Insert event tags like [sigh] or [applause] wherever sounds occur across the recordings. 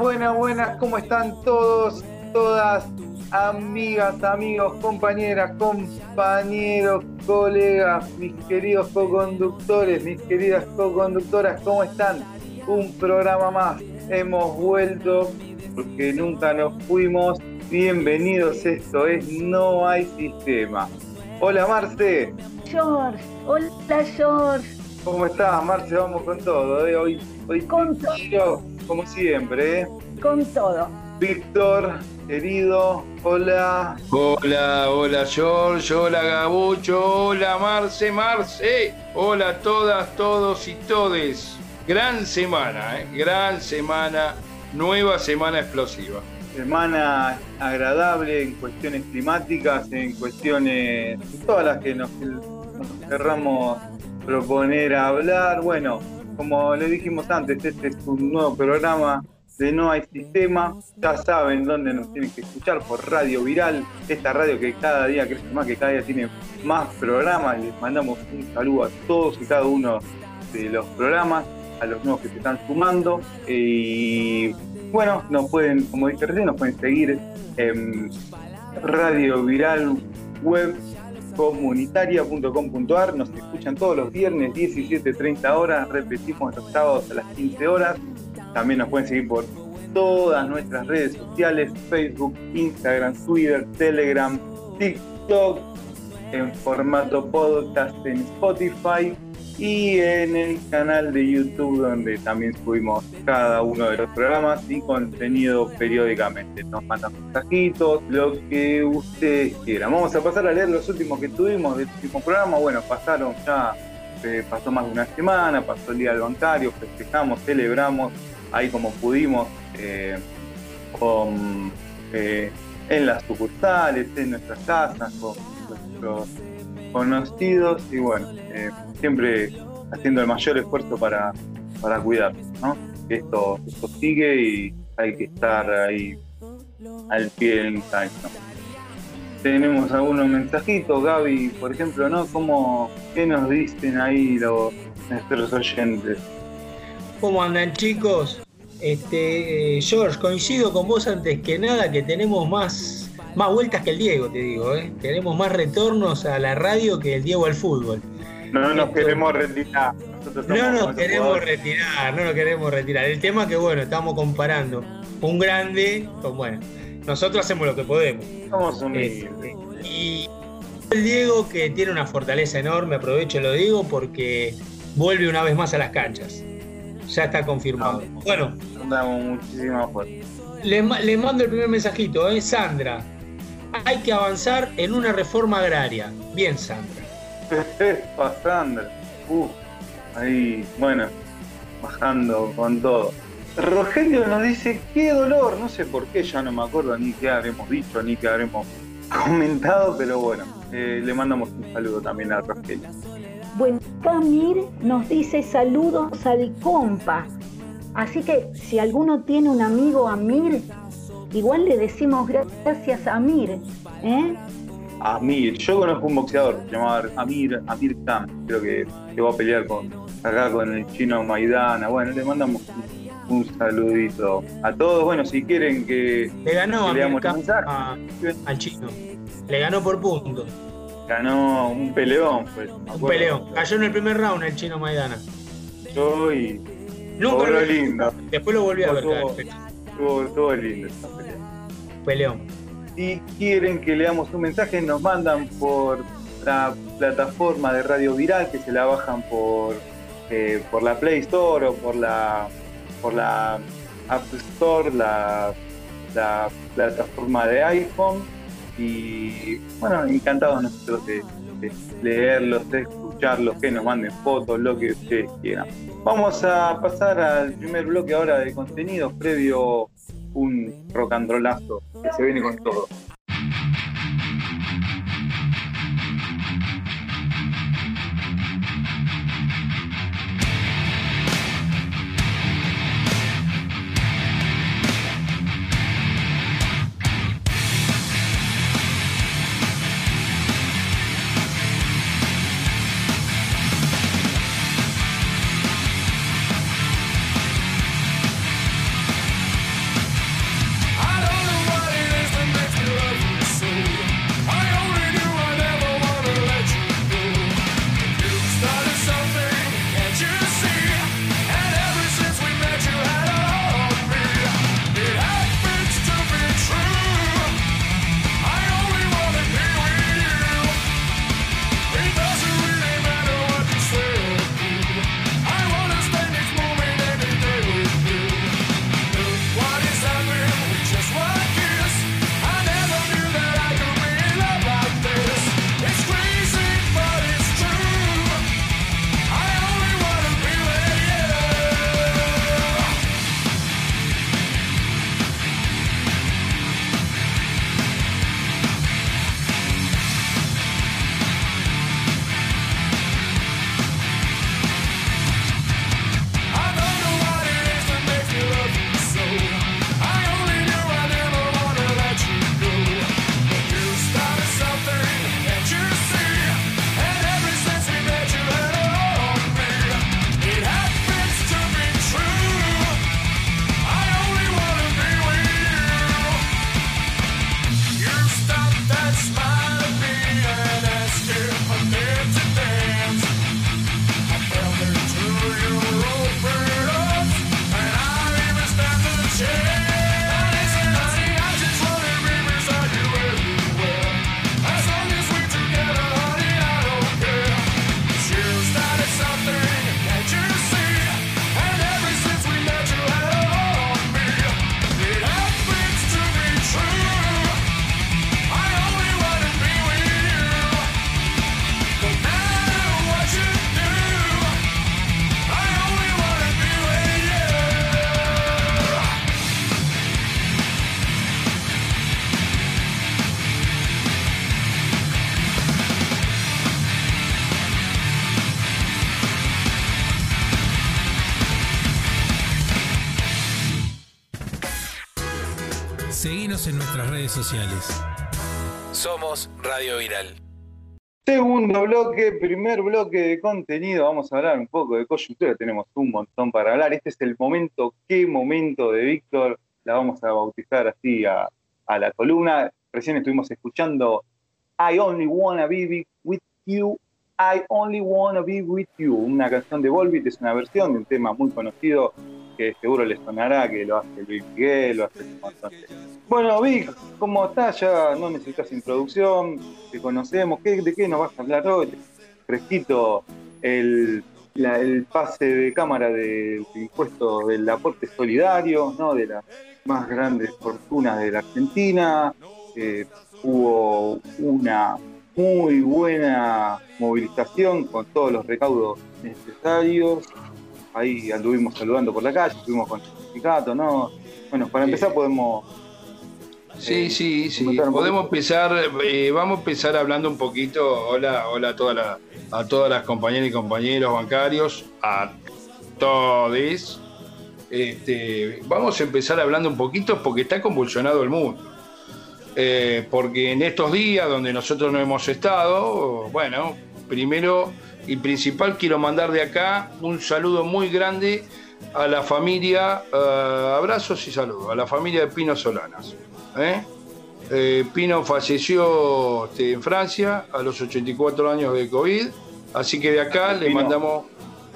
buenas, buenas, ¿cómo están todos, todas, amigas, amigos, compañeras, compañeros, colegas, mis queridos co-conductores, mis queridas co-conductoras, ¿cómo están? Un programa más, hemos vuelto porque nunca nos fuimos. Bienvenidos, esto es No hay sistema. Hola Marce. George, hola George. ¿Cómo estás, Marce? Vamos con todo. ¿eh? Hoy, hoy con todo. Como siempre. ¿eh? Con todo. Víctor, querido, hola. Hola, hola George, hola Gabucho, hola Marce, Marce. Hola a todas, todos y todes. Gran semana, ¿eh? gran semana, nueva semana explosiva. Semana agradable en cuestiones climáticas, en cuestiones, todas las que nos, nos querramos proponer a hablar. Bueno, como le dijimos antes, este es un nuevo programa de No hay sistema. Ya saben dónde nos tienen que escuchar por Radio Viral, esta radio que cada día crece más, que cada día tiene más programas. Les mandamos un saludo a todos y cada uno de los programas, a los nuevos que se están sumando. Y bueno, nos pueden, como dije recién, nos pueden seguir en Radio Viral Web comunitaria.com.ar. Nos escuchan todos los viernes, 17.30 horas. Repetimos los sábados a las 15 horas. También nos pueden seguir por todas nuestras redes sociales: Facebook, Instagram, Twitter, Telegram, TikTok, en formato podcast en Spotify y en el canal de YouTube donde también subimos cada uno de los programas y contenido periódicamente. Nos mandan mensajitos, lo que ustedes quieran. Vamos a pasar a leer los últimos que tuvimos del último programa. Bueno, pasaron ya, eh, pasó más de una semana, pasó el día del bancario, festejamos, celebramos ahí como pudimos eh, con, eh, en las sucursales, en nuestras casas, con nuestros conocidos y bueno, eh, siempre haciendo el mayor esfuerzo para, para cuidarnos, ¿no? Esto, esto sigue y hay que estar ahí al pie del ensayo. Tenemos algunos mensajitos, Gaby, por ejemplo, ¿no? ¿Cómo, ¿Qué nos dicen ahí los, nuestros oyentes? ¿Cómo andan chicos? Este, eh, George, coincido con vos antes que nada que tenemos más, más vueltas que el Diego, te digo, ¿eh? tenemos más retornos a la radio que el Diego al fútbol. No nos queremos retirar. No nos queremos retirar, no nos queremos retirar. El tema que bueno, estamos comparando un grande con bueno, nosotros hacemos lo que podemos. Somos Este, y el Diego que tiene una fortaleza enorme, aprovecho y lo digo porque vuelve una vez más a las canchas. Ya está confirmado. No, bueno, damos muchísima fuerza. Le, le, mando el primer mensajito, ¿eh? Sandra. Hay que avanzar en una reforma agraria. Bien, Sandra. [laughs] Sandra. Uh, ahí, bueno, bajando con todo. Rogelio nos dice, qué dolor, no sé por qué, ya no me acuerdo ni qué habremos dicho, ni qué habremos [laughs] comentado, pero bueno, eh, le mandamos un saludo también a Rogelio. Bueno, Camir nos dice saludos al compa. Así que si alguno tiene un amigo Amir, igual le decimos gracias a Amir. ¿eh? Amir, yo conozco un boxeador llamado Amir, Amir Khan, creo que, que va a pelear con acá con el chino Maidana. Bueno, le mandamos un, un saludito a todos. Bueno, si quieren que le ganó que leamos Amir Khan a, al chino. Le ganó por puntos ganó un peleón. Pues, un peleón. Cayó en el primer round el chino Maidana. Yo y. Nunca lo lindo. Después lo volví a ver. Estuvo, estuvo lindo esta pelea. Peleón. Si quieren que leamos un mensaje, nos mandan por la plataforma de Radio Viral, que se la bajan por, eh, por la Play Store o por la, por la App Store, la, la plataforma de iPhone y bueno, encantados nosotros de, de, leerlos, de escucharlos, que nos manden fotos, lo que ustedes quieran. Vamos a pasar al primer bloque ahora de contenidos, previo un rock and rollazo que se viene con todo. Sociales. Somos Radio Viral. Segundo bloque, primer bloque de contenido, vamos a hablar un poco de coyuntura, tenemos un montón para hablar. Este es el momento, qué momento de Víctor, la vamos a bautizar así a, a la columna. Recién estuvimos escuchando I Only Wanna Be With You, I Only Wanna Be With You, una canción de Volbeat, es una versión de un tema muy conocido que seguro les sonará, que lo hace Luis Miguel, lo hace un montón Bueno, Vic, ¿cómo estás? Ya no necesitas introducción, te conocemos, ¿de qué nos vas a hablar hoy? Fresquito el, el pase de cámara del impuesto del aporte solidario, ¿no? de las más grandes fortunas de la Argentina. Eh, hubo una muy buena movilización con todos los recaudos necesarios ahí anduvimos saludando por la calle, estuvimos con el certificado, ¿no? Bueno, para empezar podemos... Sí, eh, sí, sí. Podemos empezar, eh, vamos a empezar hablando un poquito, hola, hola a, toda a todas las compañeras y compañeros bancarios, a todos. Este, vamos a empezar hablando un poquito porque está convulsionado el mundo. Eh, porque en estos días donde nosotros no hemos estado, bueno, primero y principal quiero mandar de acá un saludo muy grande a la familia, eh, abrazos y saludos, a la familia de Pino Solanas. ¿eh? Eh, Pino falleció este, en Francia a los 84 años de COVID, así que de acá le mandamos,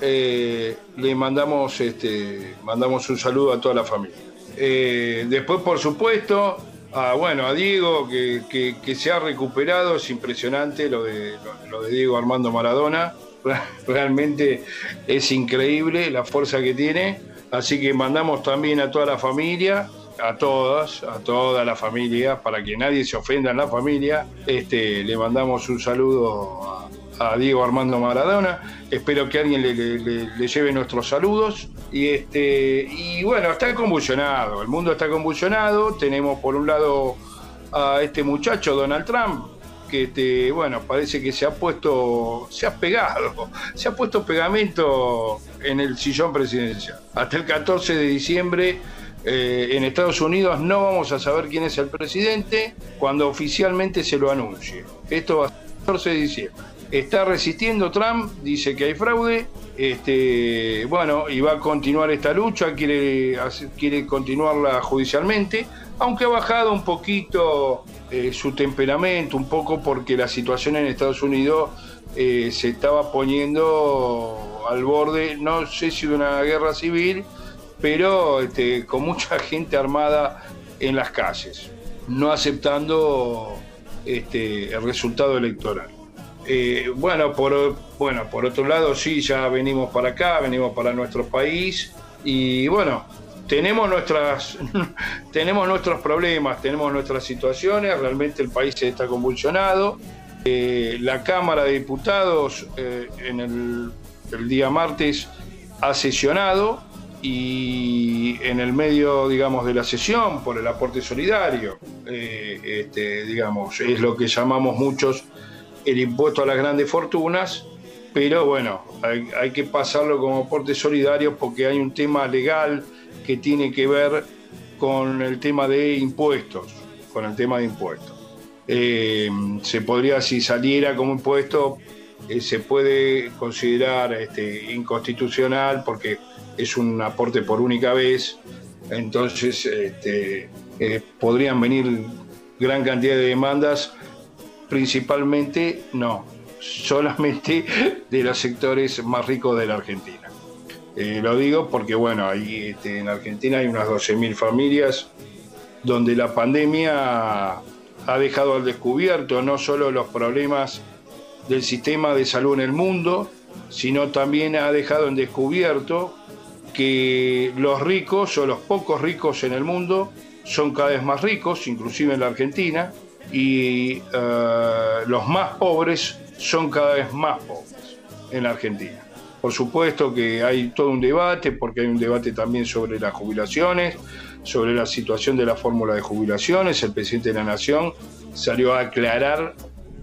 le mandamos, este, mandamos un saludo a toda la familia. después, por supuesto, a, bueno, a Diego, que, se ha recuperado, es impresionante lo de, lo, de Diego Armando Maradona, realmente es increíble la fuerza que tiene, así que mandamos también a toda la familia, a todas, a toda la familia, para que nadie se ofenda en la familia, este, le mandamos un saludo a, Diego Armando Maradona, espero que alguien le, lleve nuestros saludos. Y, este, y bueno, está convulsionado, el mundo está convulsionado. Tenemos por un lado a este muchacho, Donald Trump, que este, bueno, parece que se ha puesto, se ha pegado, [laughs] se ha puesto pegamento en el sillón presidencial. Hasta el 14 de diciembre eh, en Estados Unidos no vamos a saber quién es el presidente cuando oficialmente se lo anuncie. Esto va a ser el 14 de diciembre. Está resistiendo Trump, dice que hay fraude, este, bueno, y va a continuar esta lucha, quiere, quiere continuarla judicialmente, aunque ha bajado un poquito eh, su temperamento, un poco porque la situación en Estados Unidos eh, se estaba poniendo al borde, no sé si de una guerra civil, pero este, con mucha [laughs] gente armada en las calles, no aceptando este, el resultado electoral. Eh, bueno, por, bueno, por otro lado, sí, ya venimos para acá, venimos para nuestro país y bueno, tenemos nuestras [laughs] tenemos nuestros problemas, tenemos nuestras situaciones, realmente el país está convulsionado. Eh, la Cámara de Diputados eh, en el, día martes ha sesionado y en el medio, digamos, de la sesión por el aporte solidario, este, digamos, es lo que llamamos muchos el impuesto a las grandes fortunas, pero bueno, hay, que pasarlo como aporte solidario porque hay un tema legal que tiene que ver con el tema de impuestos, con el tema de impuestos. Eh, se podría, si saliera como impuesto, eh, se puede considerar este, inconstitucional porque es un aporte por única vez, entonces este, eh, podrían venir gran cantidad de demandas principalmente no, solamente de los sectores más ricos de la Argentina. Eh, lo digo porque, bueno, ahí este, en Argentina hay unas 12.000 familias donde la pandemia ha dejado al descubierto no solo los problemas del sistema de salud en el mundo, sino también ha dejado en descubierto que los ricos o los pocos ricos en el mundo son cada vez más ricos, inclusive en la Argentina, y eh, los más pobres son cada vez más pobres en la Argentina. Por supuesto que hay todo un debate, porque hay un debate también sobre las jubilaciones, sobre la situación de la fórmula de jubilaciones. El presidente de la Nación salió a aclarar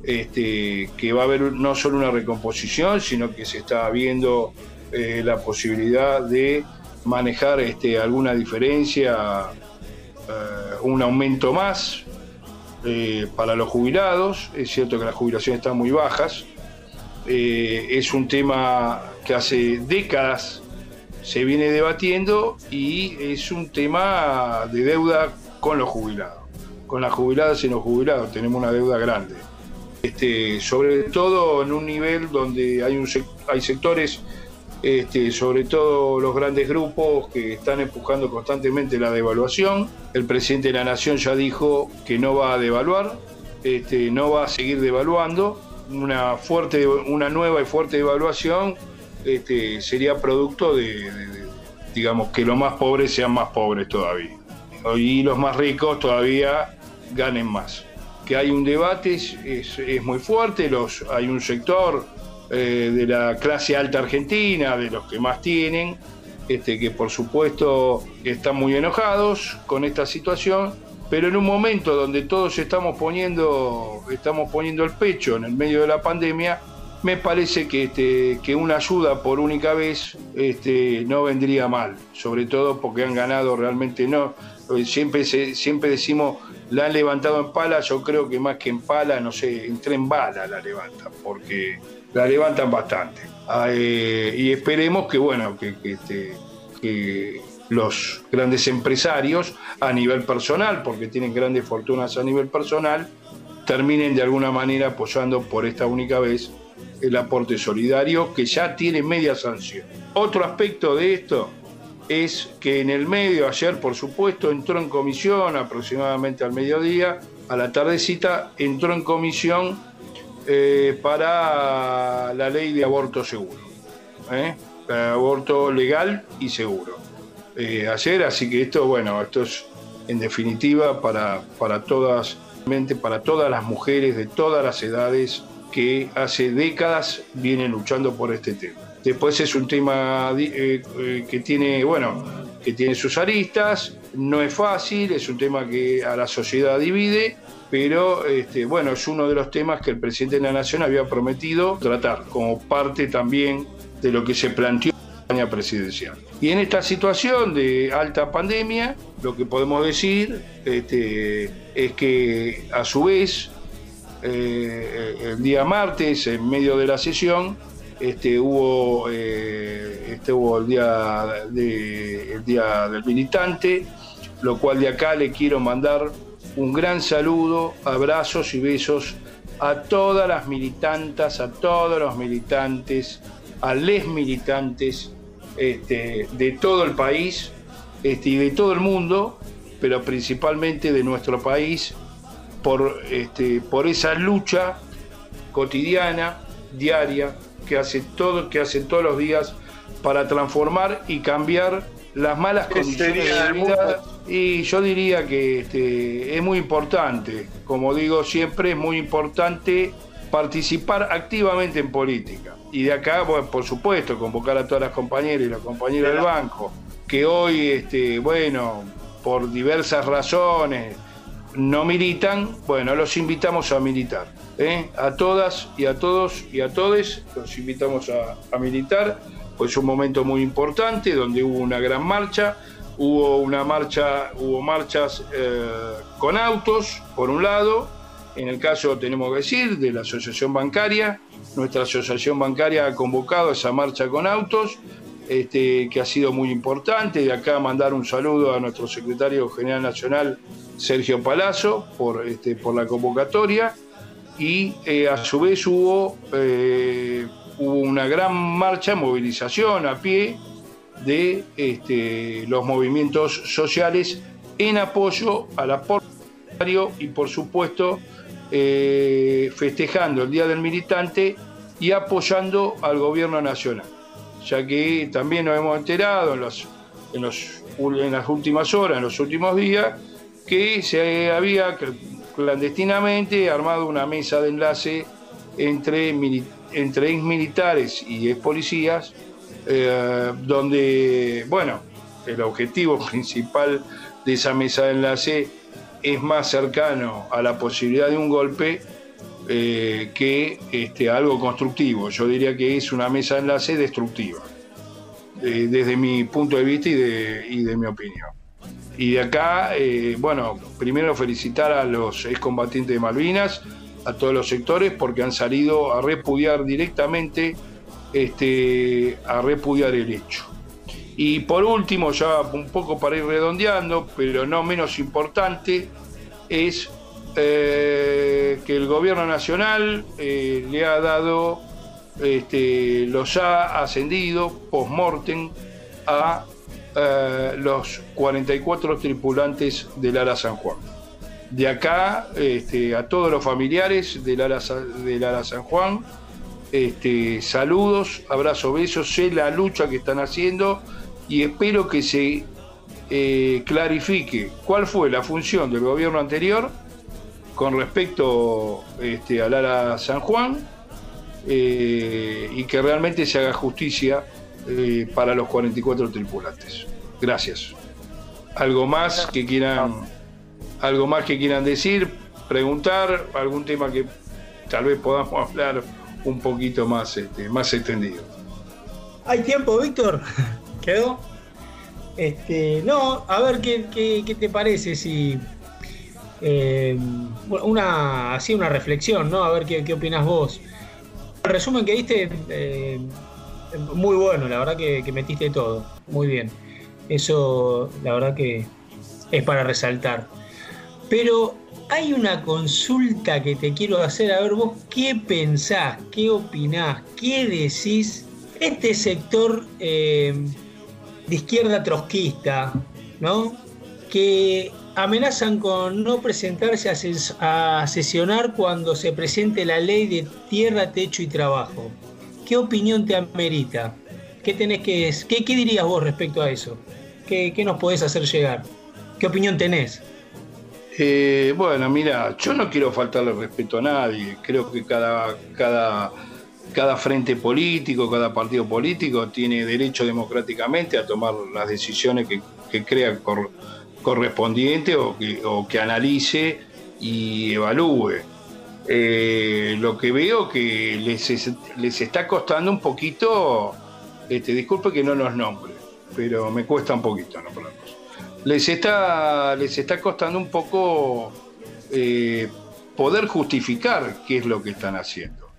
este, que va a haber no solo una recomposición, sino que se está viendo eh, la posibilidad de manejar este, alguna diferencia un aumento más para los jubilados. Es cierto que las jubilaciones están muy bajas. es un tema que hace décadas se viene debatiendo y es un tema de deuda con los jubilados. Con las jubiladas y los jubilados tenemos una deuda grande. Este, sobre todo en un nivel donde hay, un, hay sectores, este, sobre todo los grandes grupos que están empujando constantemente la devaluación. El presidente de la Nación ya dijo que no va a devaluar, este, no va a seguir devaluando. Una, fuerte, una nueva y fuerte devaluación este, sería producto de, digamos, que los más pobres sean más pobres todavía. Y los más ricos todavía ganen más. Que hay un debate es, muy fuerte, los, hay un sector eh, de la clase alta argentina, de los que más tienen, este, que por supuesto están muy enojados con esta situación, pero en un momento donde todos estamos poniendo, estamos poniendo el pecho en el medio de la pandemia, me parece que, este, que una ayuda por única vez este, no vendría mal, sobre todo porque han ganado realmente no. Siempre, siempre decimos, la han levantado en pala, yo creo que más que en pala, no sé, en bala la levantan, porque la levantan bastante. Y esperemos que, bueno, que, este, que los grandes empresarios a nivel personal, porque tienen grandes fortunas a nivel personal, terminen de alguna manera apoyando por esta única vez el aporte solidario que ya tiene media sanción. Otro aspecto de esto es que en el medio, ayer por supuesto, entró en comisión aproximadamente al mediodía, a la tardecita, entró en comisión eh, para la ley de aborto seguro, ¿eh? aborto legal y seguro. Eh, así que esto, bueno, esto es en definitiva para, para todas, para todas las mujeres de todas las edades que hace décadas vienen luchando por este tema. Después es un tema eh, que tiene, bueno, que tiene sus aristas, no es fácil, es un tema que a la sociedad divide, pero este, bueno, es uno de los temas que el presidente de la Nación había prometido tratar como parte también de lo que se planteó en la campaña presidencial. Y en esta situación de alta pandemia, lo que podemos decir este, es que a su vez eh, el día martes, en medio de la sesión, este, hubo, eh, este, hubo el, día el Día del Militante, lo cual de acá le quiero mandar un gran saludo, abrazos y besos a todas las militantas, a todos los militantes, a les militantes este, de todo el país este, y de todo el mundo, pero principalmente de nuestro país, por, este, por esa lucha cotidiana, diaria, que, hace todo, que hacen todos los días para transformar y cambiar las malas condiciones de vida. Y yo diría que este, es muy importante, como digo siempre, es muy importante participar activamente en política. Y de acá, por supuesto, convocar a todas las compañeras y los compañeros del banco, que hoy, este, bueno, por diversas razones, no militan, bueno, los invitamos a militar. ¿eh? A todas y a todos y a todes los invitamos a, militar, pues es un momento muy importante donde hubo una gran marcha, hubo una marcha, hubo marchas eh, con autos, por un lado, en el caso tenemos que decir de la asociación bancaria, nuestra asociación bancaria ha convocado esa marcha con autos, este, que ha sido muy importante. De acá mandar un saludo a nuestro secretario general nacional, Sergio Palazzo por, este, por la convocatoria. Y eh, a su vez hubo, eh, hubo una gran marcha, movilización a pie de este, los movimientos sociales en apoyo al aporte y por supuesto eh, festejando el Día del Militante y apoyando al gobierno nacional, ya que también nos hemos enterado en, los, en, los, en las últimas horas, en los últimos días, que se había clandestinamente armado una mesa de enlace entre, entre ex militares y ex policías, eh, donde, bueno, el objetivo [laughs] principal de esa mesa de enlace es más cercano a la posibilidad de un golpe eh, que este, algo constructivo. Yo diría que es una mesa de enlace destructiva, eh, desde mi punto de vista y de mi opinión. y de acá, bueno, primero felicitar a los excombatientes de Malvinas, a todos los sectores, porque han salido a repudiar directamente, este, a repudiar el hecho. Y por último, ya un poco para ir redondeando, pero no menos importante, es eh, que el gobierno nacional eh, le ha dado, este, los ha ascendido post-mortem a eh, los 44 tripulantes del Ala San Juan. De acá este, a todos los familiares del Ala, San Juan, este, saludos, abrazos, besos, sé la lucha que están haciendo y espero que se clarifique cuál fue la función del gobierno anterior con respecto este, al Ala San Juan eh, y que realmente se haga justicia eh, para los 44 tripulantes. Gracias. ¿Algo más que quieran, algo más que quieran decir, preguntar, algún tema que tal vez podamos hablar un poquito más, este, más extendido? ¿Hay tiempo, Víctor? [laughs] ¿Quedó? Este, no, a ver qué, qué te parece si eh, una, así una reflexión, ¿no? A ver qué, qué opinas vos. El resumen que diste, eh, muy bueno, la verdad que, metiste todo, muy bien. Eso, la verdad que es para resaltar. Pero hay una consulta que te quiero hacer, a ver vos qué pensás, qué opinás, qué decís. Este sector eh, de izquierda trotskista, ¿no? Que amenazan con no presentarse a, sesionar cuando se presente la ley de tierra, techo y trabajo. ¿Qué opinión te amerita? ¿Qué, tenés que, qué, qué dirías vos respecto a eso? ¿Qué, nos podés hacer llegar? ¿Qué opinión tenés? Eh, bueno, mira, yo no quiero faltarle respeto a nadie. Creo que cada, cada, cada frente político, cada partido político tiene derecho democráticamente a tomar las decisiones que, que crea correspondiente o que, o que analice y evalúe. Eh, lo que veo que les, les está costando un poquito, este, disculpe que no los nombre, pero me cuesta un poquito nombrarlos. Les está, les está costando un poco eh, poder justificar qué es lo que están haciendo.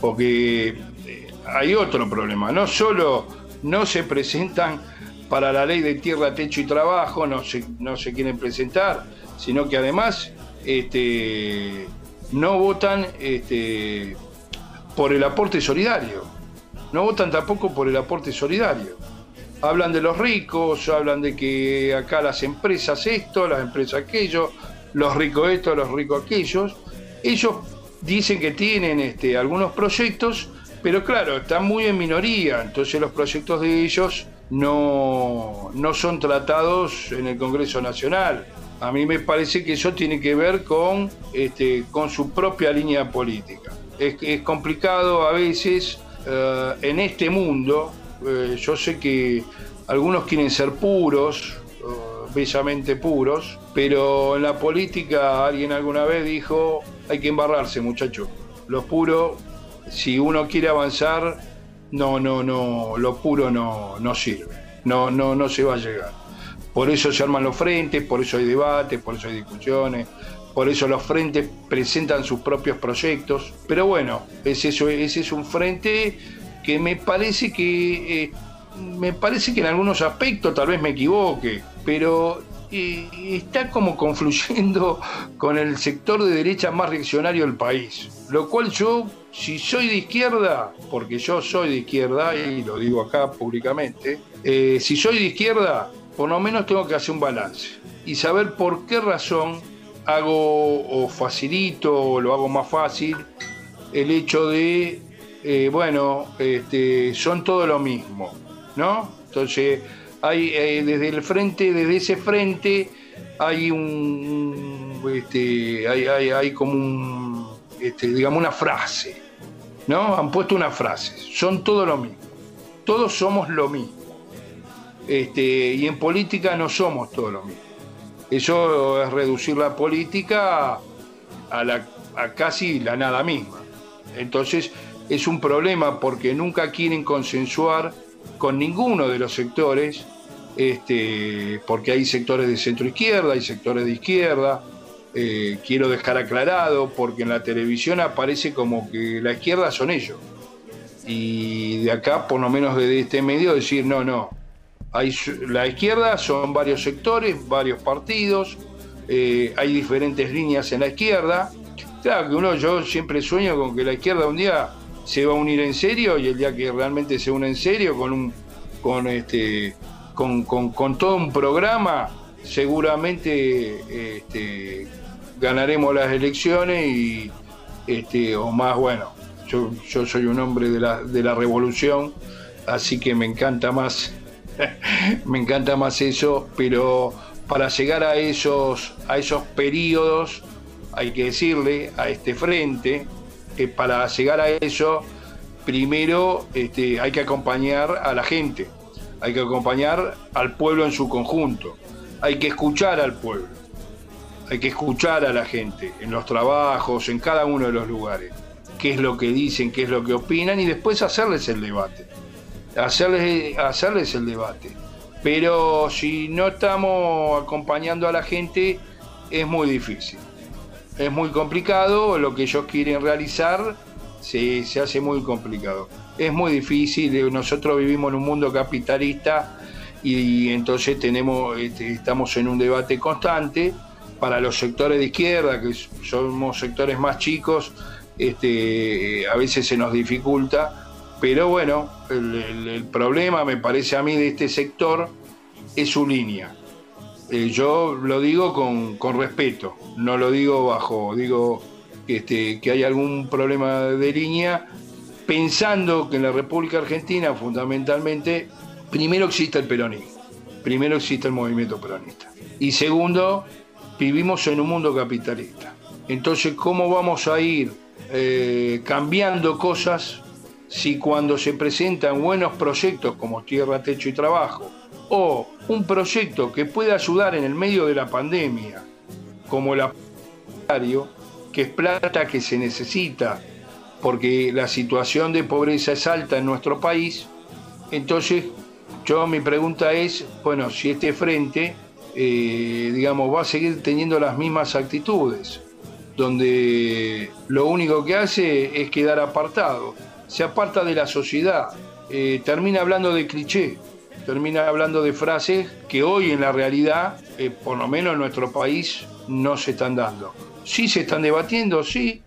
Porque eh, hay otro problema, no solo no se presentan para la ley de tierra, techo y trabajo no se, no se quieren presentar, sino que además este, no votan este, por el aporte solidario, no votan tampoco por el aporte solidario. Hablan de los ricos, hablan de que acá las empresas esto, las empresas aquello, los ricos esto, los ricos aquellos. Ellos dicen que tienen este, algunos proyectos, pero claro, están muy en minoría, entonces los proyectos de ellos no, no son tratados en el Congreso Nacional. A mí me parece que eso tiene que ver con, este, con su propia línea política. Es, complicado a veces eh, en este mundo, eh, yo sé que algunos quieren ser puros, bellamente puros, pero en la política alguien alguna vez dijo, hay que embarrarse muchachos. Los puros, si uno quiere avanzar, no, no, no, lo puro no, no sirve, no, no, no se va a llegar. Por eso se arman los frentes, por eso hay debates, por eso hay discusiones, por eso los frentes presentan sus propios proyectos. Pero bueno, ese es un frente que me parece que eh, me parece que en algunos aspectos tal vez me equivoque, pero eh, está como confluyendo [laughs] con el sector de derecha más reaccionario del país. Lo cual yo si soy de izquierda, porque yo soy de izquierda, y lo digo acá públicamente, eh, si soy de izquierda, por lo menos tengo que hacer un balance y saber por qué razón hago o facilito o lo hago más fácil el hecho de, eh, bueno, este, son todo lo mismo, ¿no? Entonces, hay eh, desde el frente, desde ese frente, hay un, este, hay, hay, hay como un, este, digamos, una frase, ¿no? Han puesto una frase, son todo lo mismo, todos somos lo mismo. Este, y en política no somos todo lo mismo. Eso es reducir la política a, la, a casi la nada misma. Entonces es un problema porque nunca quieren consensuar con ninguno de los sectores este, porque hay sectores de centro izquierda, hay sectores de izquierda. Eh, quiero dejar aclarado, porque en la televisión aparece como que la izquierda son ellos. Y de acá, por lo menos desde este medio, decir, no, no. La izquierda son varios sectores, varios partidos, eh, hay diferentes líneas en la izquierda. Claro que uno, yo siempre sueño con que la izquierda un día se va a unir en serio y el día que realmente se une en serio con un con este con, todo un programa, seguramente este, ganaremos las elecciones y, este, o más, bueno, yo, yo soy un hombre de la, de la revolución, así que me encanta más, [laughs] me encanta más eso, pero para llegar a esos, a esos periodos, hay que decirle a este frente para llegar a eso, primero este, hay que acompañar a la gente hay que acompañar al pueblo en su conjunto, hay que escuchar al pueblo, hay que escuchar a la gente en los trabajos, en cada uno de los lugares, qué es lo que dicen, qué es lo que opinan y después hacerles el debate, hacerles, hacerles el debate. Pero si no estamos acompañando a la gente, es muy difícil. Es muy complicado, lo que ellos quieren realizar se, se hace muy complicado es muy difícil. Eh, nosotros vivimos en un mundo capitalista y, entonces tenemos, este, estamos en un debate constante. Para los sectores de izquierda, que somos sectores más chicos, este, a veces se nos dificulta. Pero bueno, el, problema, me parece a mí, de este sector es su línea. Eh, yo lo digo con, respeto, no lo digo bajo, digo este, que hay algún problema de línea pensando que en la República Argentina fundamentalmente, primero existe el peronismo, primero existe el movimiento peronista. Y segundo, vivimos en un mundo capitalista. Entonces, ¿cómo vamos a ir eh, cambiando cosas si cuando se presentan buenos proyectos como Tierra, Techo y Trabajo, o un proyecto que pueda ayudar en el medio de la pandemia, como el que es plata que se necesita porque la situación de pobreza es alta en nuestro país. Entonces, yo mi pregunta es, bueno, si este frente, eh, digamos, va a seguir teniendo las mismas actitudes, donde lo único que hace es quedar apartado, se aparta de la sociedad, eh, termina hablando de cliché, termina hablando de frases que hoy en la realidad, eh, por lo menos en nuestro país, no se están dando. Sí se están debatiendo, sí,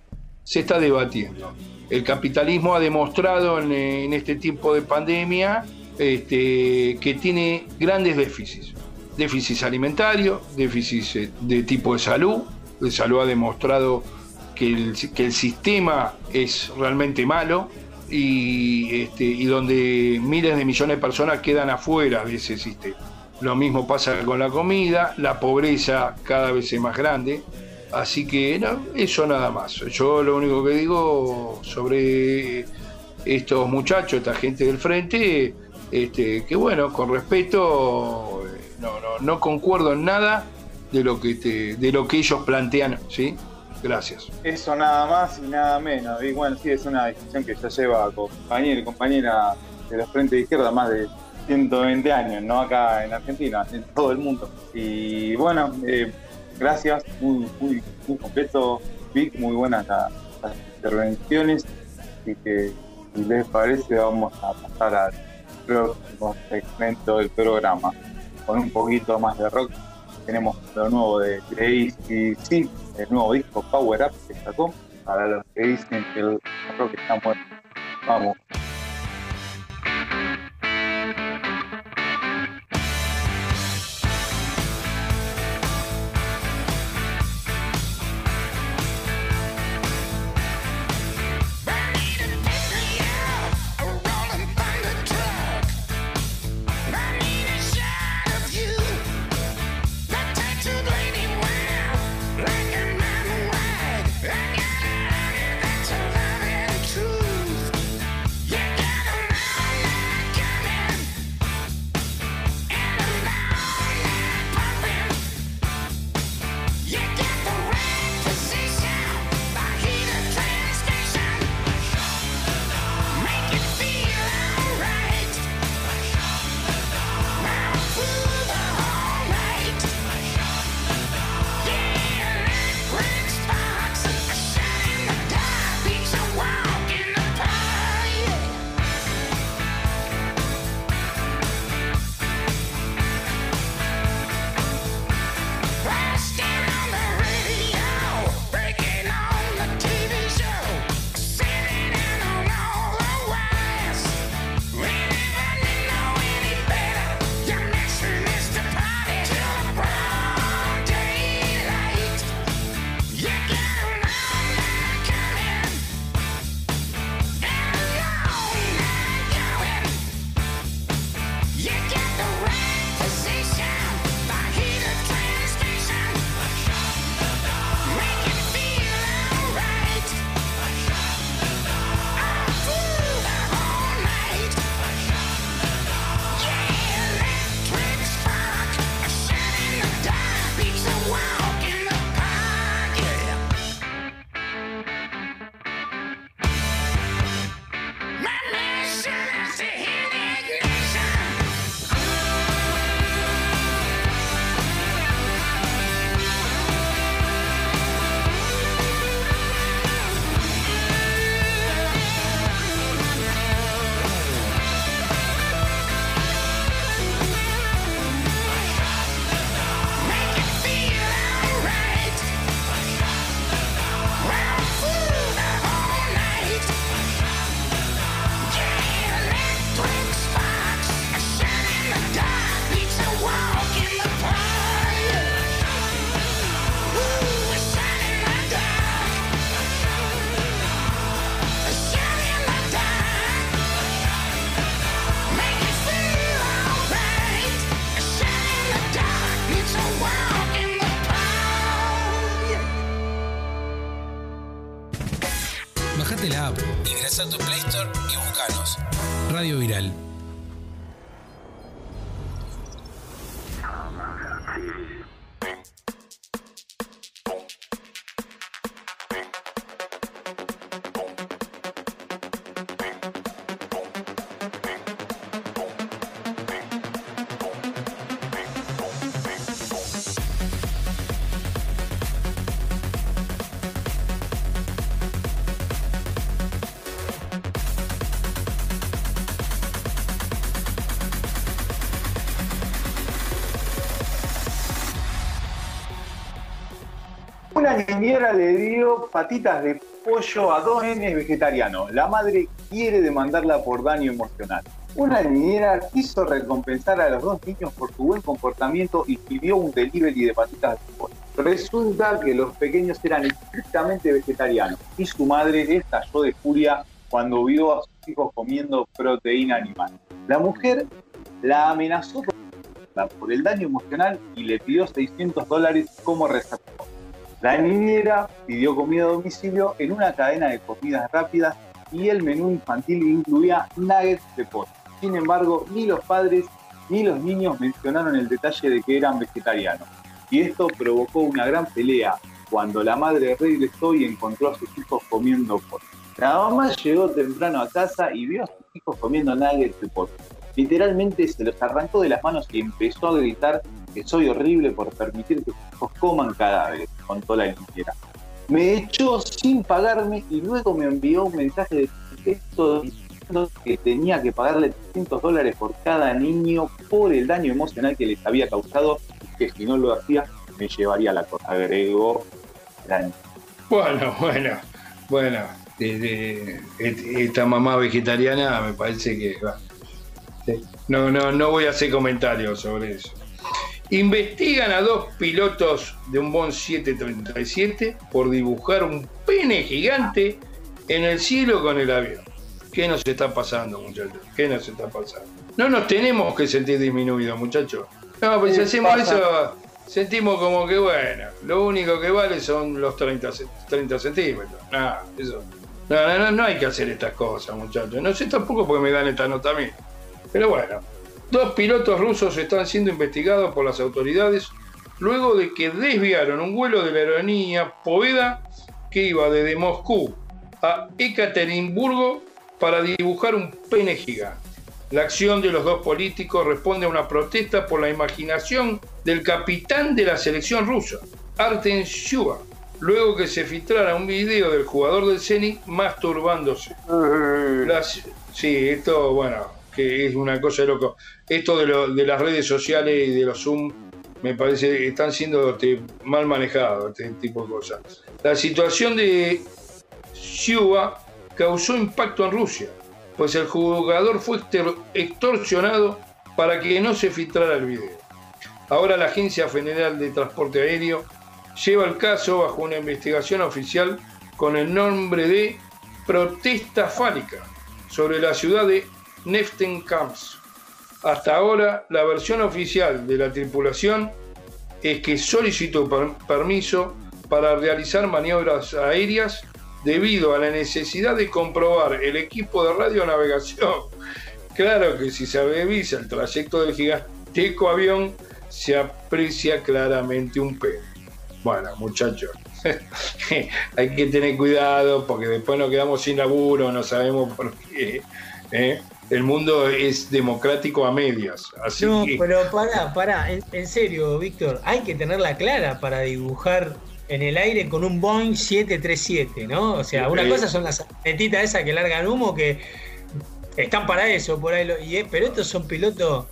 se está debatiendo. El capitalismo ha demostrado en, este tiempo de pandemia este, que tiene grandes déficits. Déficits alimentarios, déficits eh, de tipo de salud. De salud ha demostrado el, que el sistema es realmente malo y, este, y donde miles de millones de personas quedan afuera de ese sistema. Lo mismo pasa con la comida, la pobreza cada vez es más grande. Así que eso nada más. Yo lo único que digo sobre estos muchachos, esta gente del frente, este, que bueno, con respeto, no, no, no concuerdo en nada de lo que de lo que ellos plantean, ¿sí? Gracias. Eso nada más y nada menos. Y bueno, sí, es una discusión que ya lleva compañero y compañera de los frentes de izquierda más de 120 años, no acá en Argentina, en todo el mundo. Y bueno, eh, gracias, muy, muy, muy completo, Vic, muy buenas las, intervenciones. y que, si les parece, vamos a pasar al próximo segmento del programa con un poquito más de rock. Tenemos lo nuevo de Grace y sí, el nuevo disco Power Up que sacó. Para los que dicen que el rock está muerto, vamos. Una niñera le dio patitas de pollo a dos nenes vegetarianos. La madre quiere demandarla por daño emocional. Una niñera quiso recompensar a los dos niños por su buen comportamiento y pidió un delivery de patitas de pollo. Resulta que los pequeños eran estrictamente vegetarianos y su madre estalló de furia cuando vio a sus hijos comiendo proteína animal. La mujer la amenazó por el daño emocional y le pidió 600 dólares como rescate. La niñera pidió comida a domicilio en una cadena de comidas rápidas y el menú infantil incluía nuggets de pollo. Sin embargo, ni los padres ni los niños mencionaron el detalle de que eran vegetarianos. Y esto provocó una gran pelea cuando la madre regresó y encontró a sus hijos comiendo pollo. La mamá llegó temprano a casa y vio a sus hijos comiendo nuggets de pollo. Literalmente se los arrancó de las manos y empezó a gritar que soy horrible por permitir que sus hijos coman cadáveres, contó la niñera. Me echó sin pagarme y luego me envió un mensaje de texto diciendo que tenía que pagarle 300 dólares por cada niño por el daño emocional que les había causado y que si no lo hacía me llevaría la cosa, agregó la. Bueno, bueno, bueno. esta mamá vegetariana me parece que. No, no, no voy a hacer comentarios sobre eso. Investigan a dos pilotos de un Bon 737 por dibujar un pene gigante en el cielo con el avión. ¿Qué nos está pasando, muchachos? ¿Qué nos está pasando? No nos tenemos que sentir disminuidos, muchachos. No, pues si ¿Qué hacemos pasa? eso, sentimos como que, bueno, lo único que vale son los 30, ce- 30 centímetros. No, eso. No, no, no, no hay que hacer estas cosas, muchachos. No sé tampoco porque me dan esta nota a mí. Pero bueno, dos pilotos rusos están siendo investigados por las autoridades luego de que desviaron un vuelo de la aerolínea Poveda que iba desde Moscú a Ekaterimburgo para dibujar un pene gigante. La acción de los dos políticos responde a una protesta por la imaginación del capitán de la selección rusa, Artem Shuba, luego que se filtrara un video del jugador del Zenit masturbándose. Las- sí, esto, bueno, que es una cosa de loco. Esto de, lo- de las redes sociales y de los Zoom, me parece que están siendo este, mal manejados, este tipo de cosas. La situación de Shuba causó impacto en Rusia, pues el jugador fue extorsionado para que no se filtrara el video. Ahora la Agencia Federal de Transporte Aéreo lleva el caso bajo una investigación oficial con el nombre de protesta fálica sobre la ciudad de Neftenkamsk. Hasta ahora, la versión oficial de la tripulación es que solicitó per- permiso para realizar maniobras aéreas debido a la necesidad de comprobar el equipo de radionavegación. [laughs] Claro que si se revisa el trayecto del gigantesco avión, se aprecia claramente un pene. Bueno, muchachos, [laughs] hay que tener cuidado porque después nos quedamos sin laburo, no sabemos por qué. ¿eh? El mundo es democrático a medias. Así No, que, pero pará, pará, en, en serio, Víctor, hay que tenerla clara para dibujar en el aire con un Boeing 737, ¿no? O sea, una cosa son las netitas esas que largan humo que están para eso, por ahí, lo- y es- pero estos son pilotos.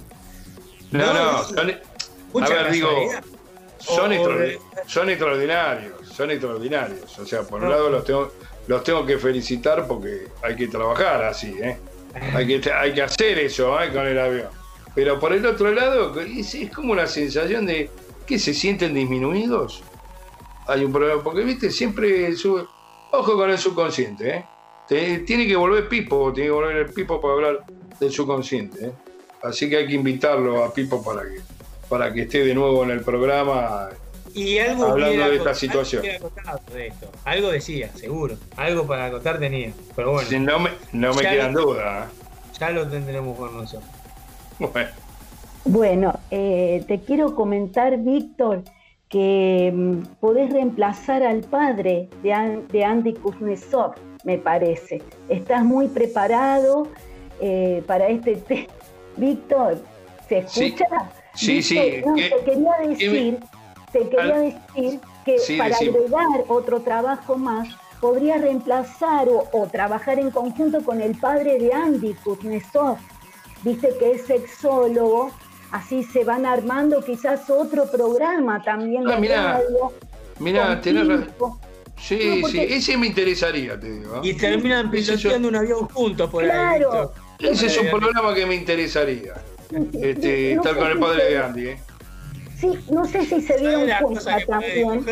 no, no, es son, mucha a ver, digo, casualidad. son, O- extraordi- son extraordinarios, son extraordinarios. O sea, por un No. lado los tengo, los tengo que felicitar porque hay que trabajar así, ¿eh? Hay que, hay que hacer eso ¿eh? con el avión. Pero por el otro lado, es, como una sensación de que se sienten disminuidos. Hay un problema, porque viste, siempre sube. Ojo con el subconsciente, ¿eh? Tiene que volver Pipo, tiene que volver el Pipo para hablar del subconsciente, ¿eh? Así que hay que invitarlo a Pipo para que, para que esté de nuevo en el programa. Y algo hablando de esta algo situación. contado de esto. Algo decía, seguro. Algo para contar tenía. Pero bueno, Si no me, no me quedan dudas. ya lo tendremos con nosotros. ¿eh? Bueno, Bueno, eh, te quiero comentar, Víctor, que mm, podés reemplazar al padre de, An- de Andy Kuznetsov, me parece. Estás muy preparado eh, para este tema. Víctor, ¿se Sí. escucha? Sí, sí, que- te quería decir, te quería Al- decir que Sí, para agregar otro trabajo más, podrías reemplazar o, o trabajar en conjunto con el padre de Andy Kuznetsov, viste que es sexólogo, así se van armando quizás otro programa también Ah, mirá, con tenés razón. Sí, No, sí, ese me interesaría, te digo. ¿eh? Y terminan piloteando un avión juntos por ahí. Claro. Víctor. Ese es un programa que me interesaría. Este, No estar con el padre de Andy. ¿eh? Sí, no sé si se ¿Sabes dieron cuenta también.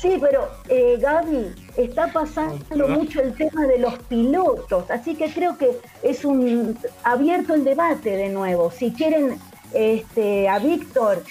Sí, pero eh, Gaby, está pasando no. mucho el tema de los pilotos, así que creo que es un abierto el debate de nuevo. Si quieren este, a Víctor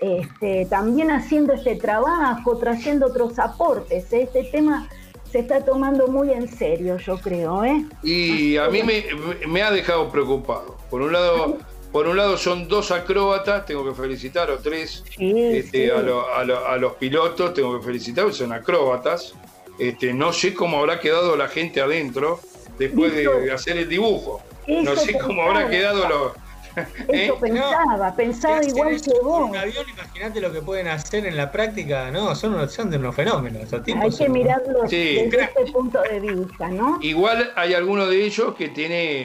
este, también haciendo este trabajo, trayendo otros aportes, ¿eh? este tema se está tomando muy en serio, yo creo, ¿eh? Y a mí me, me ha dejado preocupado. Por un lado, por un lado son dos acróbatas, tengo que felicitar, o tres, Sí, este, sí. a, lo- a lo- a los pilotos, tengo que felicitar, porque son acróbatas. Este, no sé cómo habrá quedado la gente adentro después de, hacer el dibujo. No sé cómo habrá quedado los. ¿Eh? Eso pensaba, pensaba Hacen igual eso que vos. Un avión, imagínate lo que pueden hacer en la práctica. No, son, unos- son de unos fenómenos. Esos tipos Hay que son- mirarlo Sí. desde este punto de vista, ¿no? Igual hay alguno de ellos que tiene,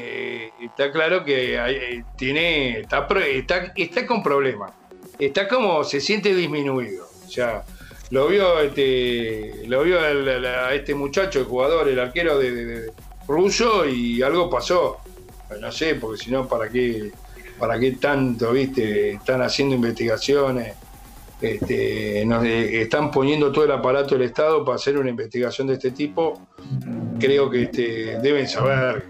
eh, está claro que hay- eh, tiene, está, pro- está, está con problemas. Está como, se siente disminuido. O sea, lo vio este, lo vio el- el- a este muchacho, el jugador, el arquero de, de- de ruso y algo pasó. No sé, porque si no, ¿para qué, para qué tanto, viste? Están haciendo investigaciones. Este, eh, están poniendo todo el aparato del Estado para hacer una investigación de este tipo creo que este, deben saber,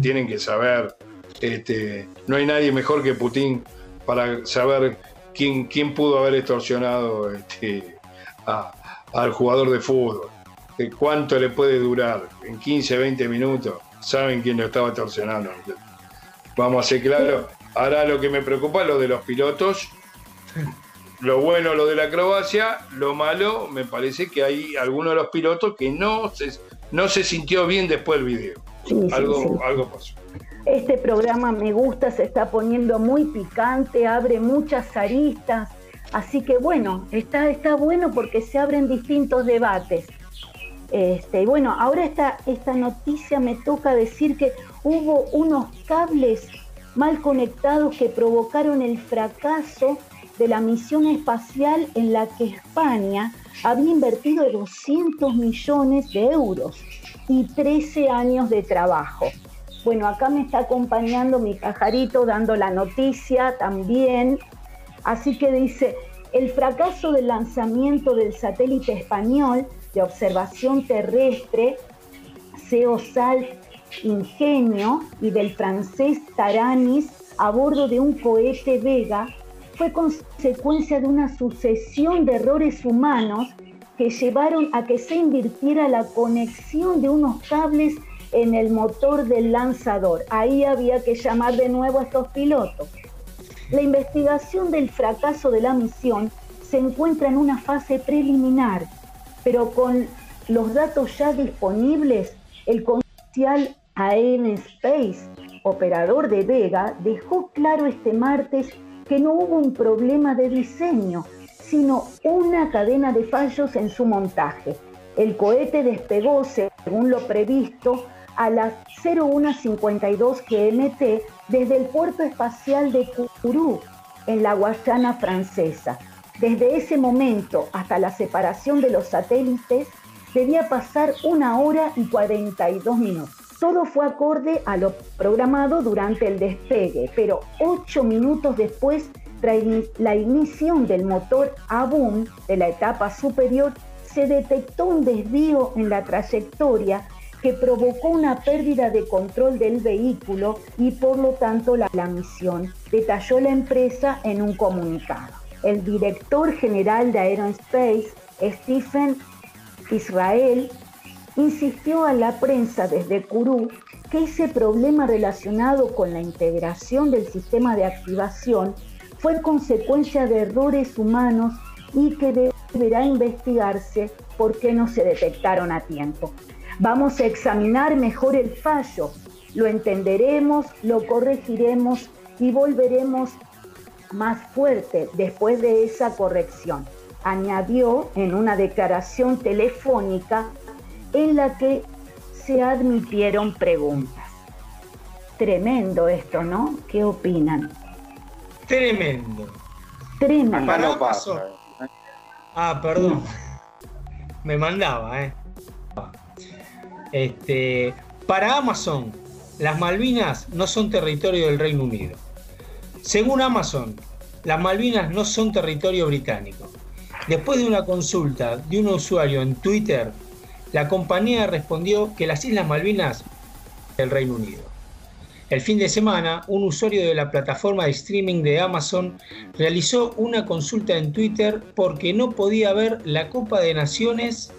tienen que saber. Este, no hay nadie mejor que Putin para saber quién, pudo haber extorsionado al jugador de fútbol. ¿Cuánto le puede durar? En 15, 20 minutos. Saben quién lo estaba extorsionando. Vamos a ser claros. Ahora lo que me preocupa es lo de los pilotos. Lo bueno, lo de la acrobacia. Lo malo, me parece que hay algunos de los pilotos que no se, no se sintió bien después del video. Sí, sí, Algo, sí. algo pasó. Este programa me gusta, se está poniendo muy picante, abre muchas aristas. Así que bueno, está, está bueno porque se abren distintos debates. Este, y bueno, ahora esta, esta noticia me toca decir que hubo unos cables mal conectados que provocaron el fracaso de la misión espacial en la que España había invertido 200 millones de euros y 13 años de trabajo. Bueno, acá me está acompañando mi pajarito dando la noticia también. Así que dice, el fracaso del lanzamiento del satélite español de observación terrestre, CEOSAL Ingenio, y del francés Taranis a bordo de un cohete Vega fue consecuencia de una sucesión de errores humanos que llevaron a que se invirtiera la conexión de unos cables en el motor del lanzador. Ahí había que llamar de nuevo a estos pilotos. La investigación del fracaso de la misión se encuentra en una fase preliminar, pero con los datos ya disponibles, el comercial AN Space, operador de Vega, dejó claro este martes que no hubo un problema de diseño, sino una cadena de fallos en su montaje. El cohete despegó, según lo previsto, a las 0152 GMT desde el puerto espacial de Kourou, en la Guayana francesa. Desde ese momento hasta la separación de los satélites debía pasar una hora y 42 minutos. Todo fue acorde a lo programado durante el despegue, pero ocho minutos después, tras la ignición del motor ABUM de la etapa superior, se detectó un desvío en la trayectoria que provocó una pérdida de control del vehículo y por lo tanto la, la misión, detalló la empresa en un comunicado. el director general de Aerospace, Stephen Israel, insistió a la prensa desde Kourou que ese problema relacionado con la integración del sistema de activación fue consecuencia de errores humanos y que deberá investigarse por qué no se detectaron a tiempo. Vamos a examinar mejor el fallo, lo entenderemos, lo corregiremos y volveremos más fuerte después de esa corrección, añadió en una declaración telefónica en la que se admitieron preguntas. Tremendo esto, ¿no? ¿Qué opinan? Tremendo. Tremendo. Ah, perdón. Me mandaba, ¿eh? Este, para Amazon, las Malvinas no son territorio del Reino Unido. Según Amazon, las Malvinas no son territorio británico. Después de una consulta de un usuario en Twitter, la compañía respondió que las Islas Malvinas del Reino Unido. El fin de semana, un usuario de la plataforma de streaming de Amazon realizó una consulta en Twitter porque no podía ver la Copa de Naciones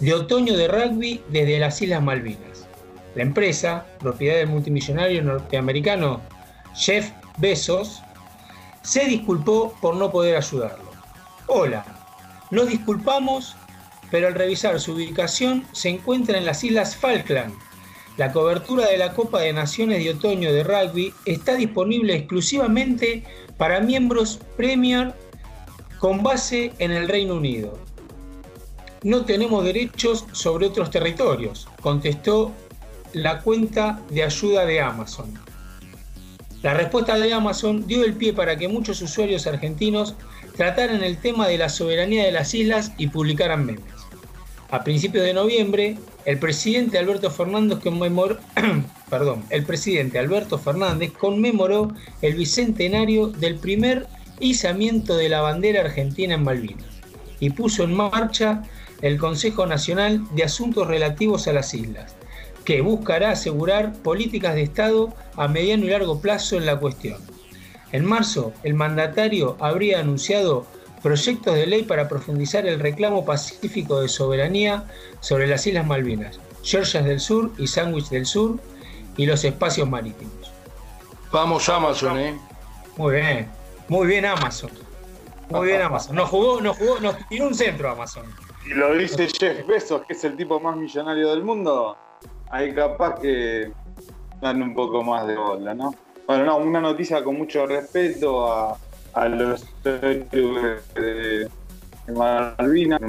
de otoño de rugby desde las Islas Malvinas. La empresa, propiedad del multimillonario norteamericano Jeff Bezos, se disculpó por no poder ayudarlo. Hola, nos disculpamos, pero al revisar su ubicación se encuentra en las Islas Falkland, la cobertura de la Copa de Naciones de Otoño de Rugby está disponible exclusivamente para miembros Premier con base en el Reino Unido. No tenemos derechos sobre otros territorios, contestó la cuenta de ayuda de Amazon. La respuesta de Amazon dio el pie para que muchos usuarios argentinos trataran el tema de la soberanía de las islas y publicaran memes. A principios de noviembre, el presidente Alberto Fernández [clears throat] conmemoró, el el bicentenario del primer izamiento de la bandera argentina en Malvinas y puso en marcha el Consejo Nacional de Asuntos Relativos a las Islas, que buscará asegurar políticas de Estado a mediano y largo plazo en la cuestión. En marzo, el mandatario habría anunciado proyectos de ley para profundizar el reclamo pacífico de soberanía sobre las Islas Malvinas, Georgias del Sur y Sandwich del Sur y los espacios marítimos. Vamos Amazon, ¿eh? Muy bien, muy bien Amazon. Muy bien Amazon. Nos jugó, nos jugó, nos tiró un centro Amazon. Y lo dice Jeff Bezos, que es el tipo más millonario del mundo. Ahí capaz que dan un poco más de bola, ¿no? Bueno, no, una noticia con mucho respeto a, a los de Malvinas.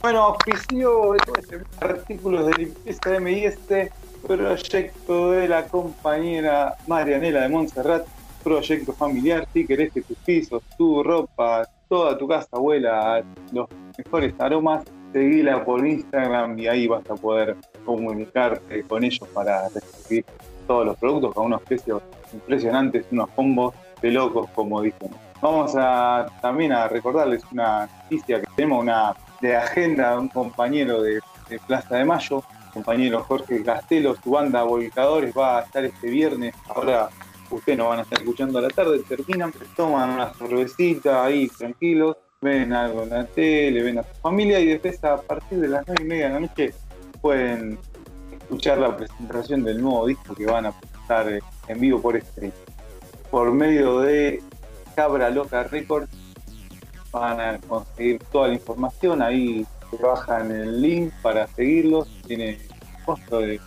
Bueno, ofició este artículos de limpieza de y este proyecto de la compañera Marianela de Montserrat, proyecto familiar, si querés que tus pisos, tu ropa, toda tu casa huela los mejores aromas, seguila por Instagram y ahí vas a poder comunicarte con ellos para recibir todos los productos con unos precios impresionantes, unos combos de locos, como dicen. Vamos a también a recordarles una noticia que tenemos una de agenda de un compañero de, Plaza de Mayo, compañero Jorge Castelo, su banda Volcadores va a estar este viernes. Ahora ustedes no van a estar escuchando a la tarde, terminan, toman una cervecita ahí tranquilos, ven algo en la tele, ven a su familia y después a partir de las nueve y media de la noche pueden escuchar la presentación del nuevo disco que van a presentar en vivo por este por medio de Cabra Loca Records. Van a conseguir toda la información, ahí bajan el link para seguirlos, tiene costo de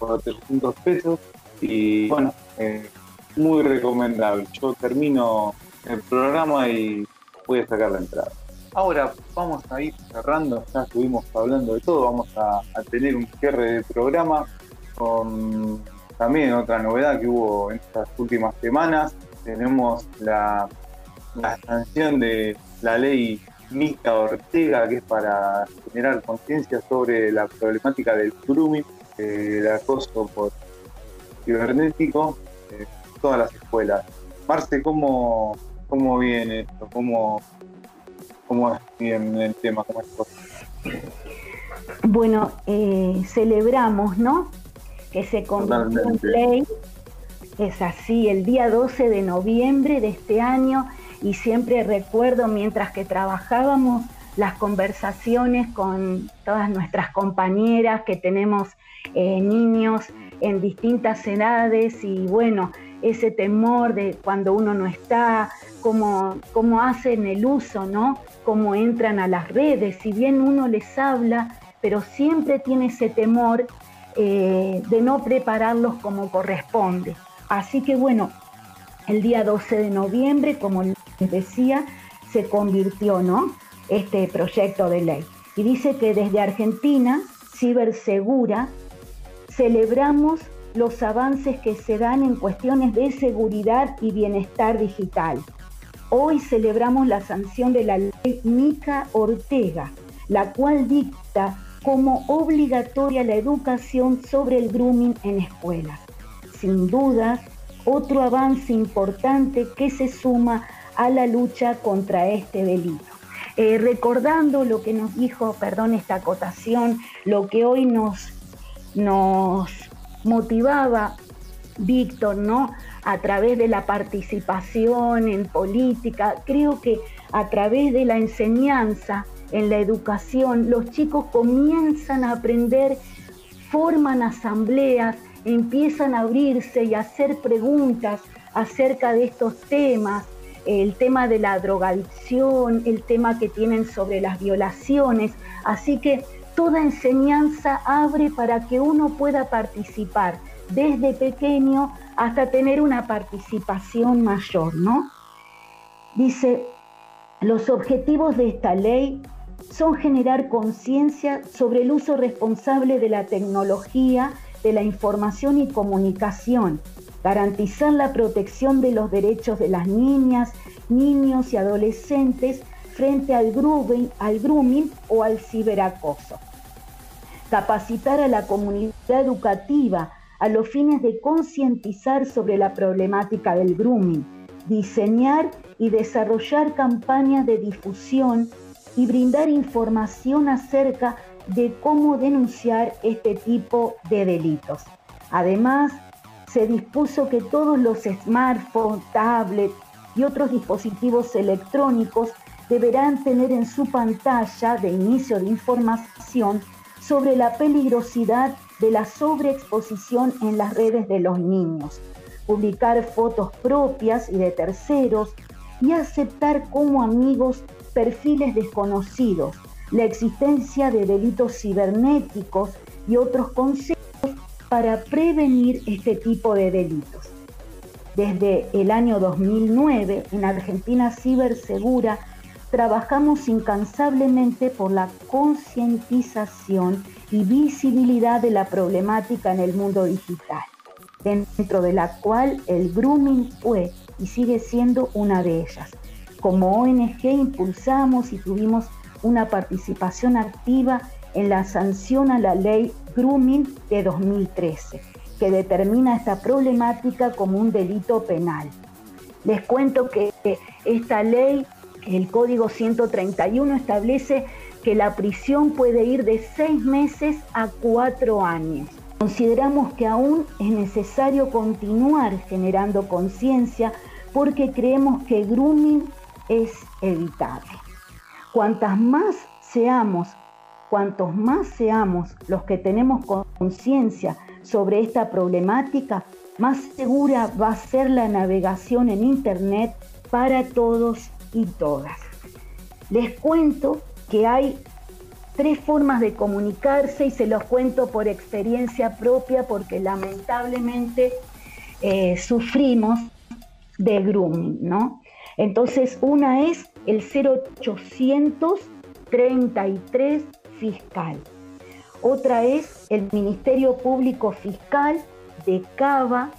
400 pesos y bueno, eh, muy recomendable. Yo termino el programa y voy a sacar la entrada. Ahora vamos a ir cerrando, ya estuvimos hablando de todo, vamos a, a tener un cierre de programa con también otra novedad que hubo en estas últimas semanas, tenemos la, sanción de la ley Mica Ortega, que es para generar conciencia sobre la problemática del grooming, eh, el acoso por cibernético, en todas las escuelas. Marce, ¿cómo, cómo viene esto? ¿Cómo, cómo es bien el tema? Bueno, eh, celebramos, ¿no? Que se convirtió en ley es así, el día 12 de noviembre de este año y siempre recuerdo mientras que trabajábamos las conversaciones con todas nuestras compañeras que tenemos eh, niños en distintas edades y bueno, ese temor de cuando uno no está, cómo, cómo hacen el uso, ¿no? Cómo entran a las redes, si bien uno les habla, pero siempre tiene ese temor eh, de no prepararlos como corresponde. Así que bueno, el día 12 de noviembre, como les decía, se convirtió, ¿no? Este proyecto de ley. Y dice que desde Argentina, Cibersegura, celebramos los avances que se dan en cuestiones de seguridad y bienestar digital. Hoy celebramos la sanción de la ley Mica Ortega, la cual dicta como obligatoria la educación sobre el grooming en escuelas. Sin duda, otro avance importante que se suma a la lucha contra este delito. Eh, recordando lo que nos dijo, perdón esta acotación, lo que hoy nos, nos motivaba Víctor, ¿no? A través de la participación en política, creo que a través de la enseñanza, en la educación, los chicos comienzan a aprender, forman asambleas, empiezan a abrirse y a hacer preguntas acerca de estos temas, el tema de la drogadicción, el tema que tienen sobre las violaciones. Así que toda enseñanza abre para que uno pueda participar desde pequeño hasta tener una participación mayor, ¿no? Dice, los objetivos de esta ley son generar conciencia sobre el uso responsable de la tecnología, de la información y comunicación, garantizar la protección de los derechos de las niñas, niños y adolescentes frente al grooming, o al ciberacoso. Capacitar a la comunidad educativa a los fines de concientizar sobre la problemática del grooming, diseñar y desarrollar campañas de difusión y brindar información acerca de cómo denunciar este tipo de delitos. Además, se dispuso que todos los smartphones, tablets y otros dispositivos electrónicos deberán tener en su pantalla de inicio de información sobre la peligrosidad de la sobreexposición en las redes de los niños, publicar fotos propias y de terceros y aceptar como amigos perfiles desconocidos, la existencia de delitos cibernéticos y otros consejos para prevenir este tipo de delitos. Desde el año 2009, en Argentina Cibersegura, trabajamos incansablemente por la concientización y visibilidad de la problemática en el mundo digital, dentro de la cual el grooming fue y sigue siendo una de ellas. Como ONG impulsamos y tuvimos una participación activa en la sanción a la ley Grooming de 2013, que determina esta problemática como un delito penal. Les cuento que esta ley, el Código 131, establece que la prisión puede ir de seis meses a cuatro años. Consideramos que aún es necesario continuar generando conciencia porque creemos que grooming es evitable. Cuantas más seamos, cuantos más seamos los que tenemos conciencia sobre esta problemática, más segura va a ser la navegación en Internet para todos y todas. Les cuento que hay tres formas de comunicarse y se los cuento por experiencia propia porque lamentablemente eh, sufrimos de grooming, ¿no? Entonces, una es el 0833 fiscal. Otra es el Ministerio Público Fiscal de Cava,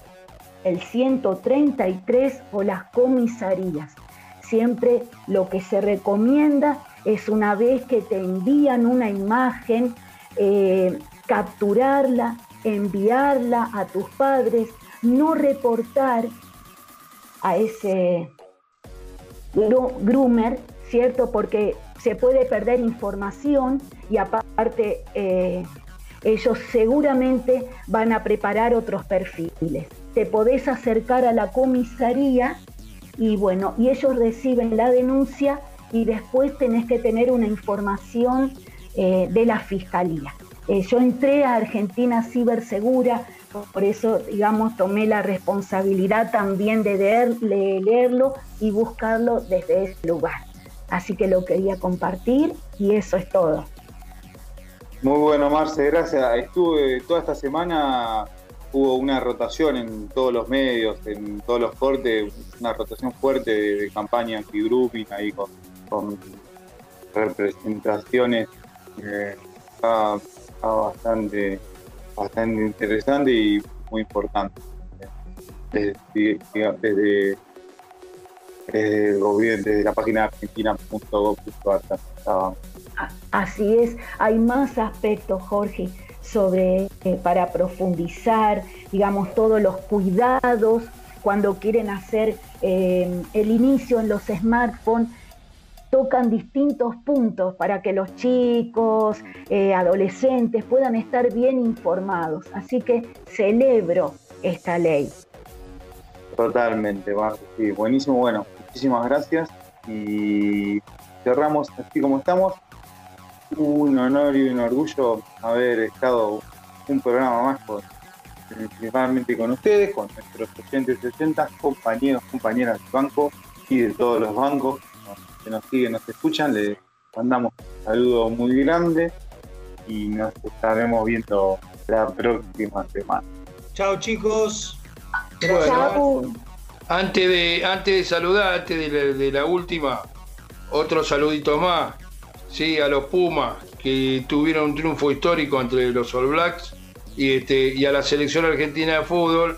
el 133 o las comisarías. Siempre lo que se recomienda es una vez que te envían una imagen, eh, capturarla, enviarla a tus padres, no reportar a ese groomer, ¿cierto? Porque se puede perder información y aparte eh, ellos seguramente van a preparar otros perfiles. Te podés acercar a la comisaría y bueno, y ellos reciben la denuncia y después tenés que tener una información eh, de la fiscalía. Eh, yo entré a Argentina Cibersegura, por eso, digamos, tomé la responsabilidad también de, de leerlo y buscarlo desde ese lugar. Así que lo quería compartir y eso es todo. Muy bueno, Marce, gracias. Estuve toda esta semana, hubo una rotación en todos los medios, en todos los cortes, una rotación fuerte de, campaña anti-grouping ahí con, representaciones. Eh, bastante, bastante interesante y muy importante. Desde, el gobierno, desde la página argentina.gov.ar Así es, hay más aspectos, Jorge, sobre eh, para profundizar, digamos, todos los cuidados cuando quieren hacer eh, el inicio en los smartphones tocan distintos puntos para que los chicos, eh, adolescentes puedan estar bien informados. Así que celebro esta ley. Totalmente, Sí, buenísimo. Bueno, muchísimas gracias y cerramos así como estamos un honor y un orgullo haber estado un programa más con, principalmente con ustedes, con nuestros oyentes y oyentas, compañeros, compañeras del banco y de todos los bancos que nos siguen, nos escuchan. Les mandamos un saludo muy grande y nos estaremos viendo la próxima semana. Chao chicos. antes de, antes de saludar, antes de la última, otro saludito más sí, a los Pumas, que tuvieron un triunfo histórico entre los All Blacks, y, este, y a la selección argentina de fútbol,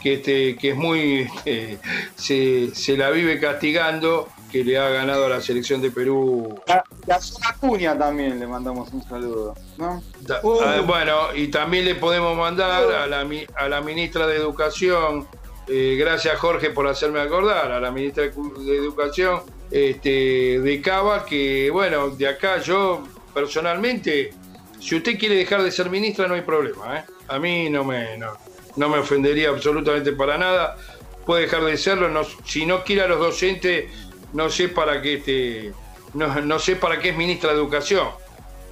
que, este, que es muy. [laughs] Este, se, la vive castigando, que le ha ganado a la selección de Perú. La Cuña también le mandamos un saludo, ¿no? Ah, bueno, y también le podemos mandar a la, a la ministra de Educación, eh, gracias Jorge por hacerme acordar, a la ministra de Educación, este, de Cava, que bueno, de acá yo personalmente, si usted quiere dejar de ser ministra no hay problema, ¿eh? a mí no me, no, me ofendería absolutamente para nada, puede dejar de serlo, si no quiere a los docentes, no sé para qué este, no, sé para qué es ministra de Educación,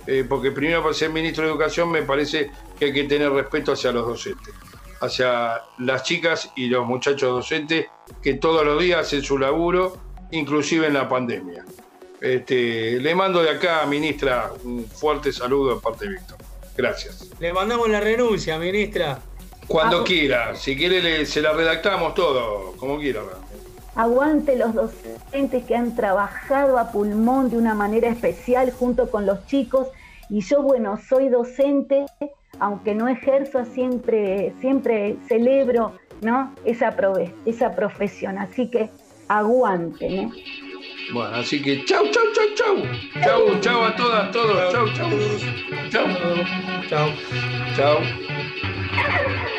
eh, porque primero para ser ministro de Educación me parece que hay que tener respeto hacia los docentes hacia las chicas y los muchachos docentes que todos los días hacen su laburo inclusive en la pandemia. Este, le mando de acá, ministra, un fuerte saludo de parte de Víctor. Gracias. Le mandamos la renuncia, ministra. Cuando ah, quiera, si quiere se la redactamos todo, como quiera. Aguante los docentes que han trabajado a pulmón de una manera especial junto con los chicos. Y yo, bueno, soy docente, aunque no ejerzo, siempre, siempre celebro ¿no? esa, esa profesión. Así que aguante, ¿no? Bueno, así que chau, chau, chau, chau. Chau, chau a todas, todos. Chau, chau. Chau. Chau. Chau.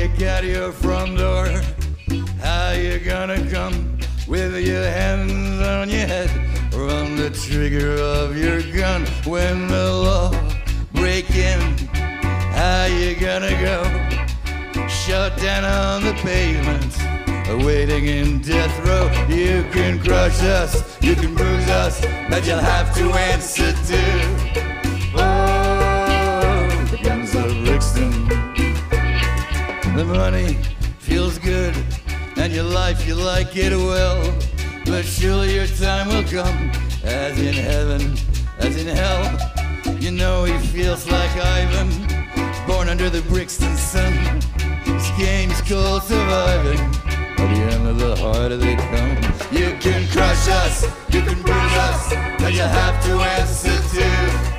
Kick out your front door, how you gonna come? with your hands on your head? Or on the trigger of your gun when the law break in how you gonna go? Shut down on the pavement waiting in death row. You can crush us you can bruise us but you'll have to answer to oh the guns of Brixton the money feels good and your life you like it well. But surely your time will come, as in heaven, as in hell. You know he feels like Ivan, born under the Brixton sun. This game's called surviving. At the end of the harder they come. You can crush us, you can bruise us, but you have to answer to.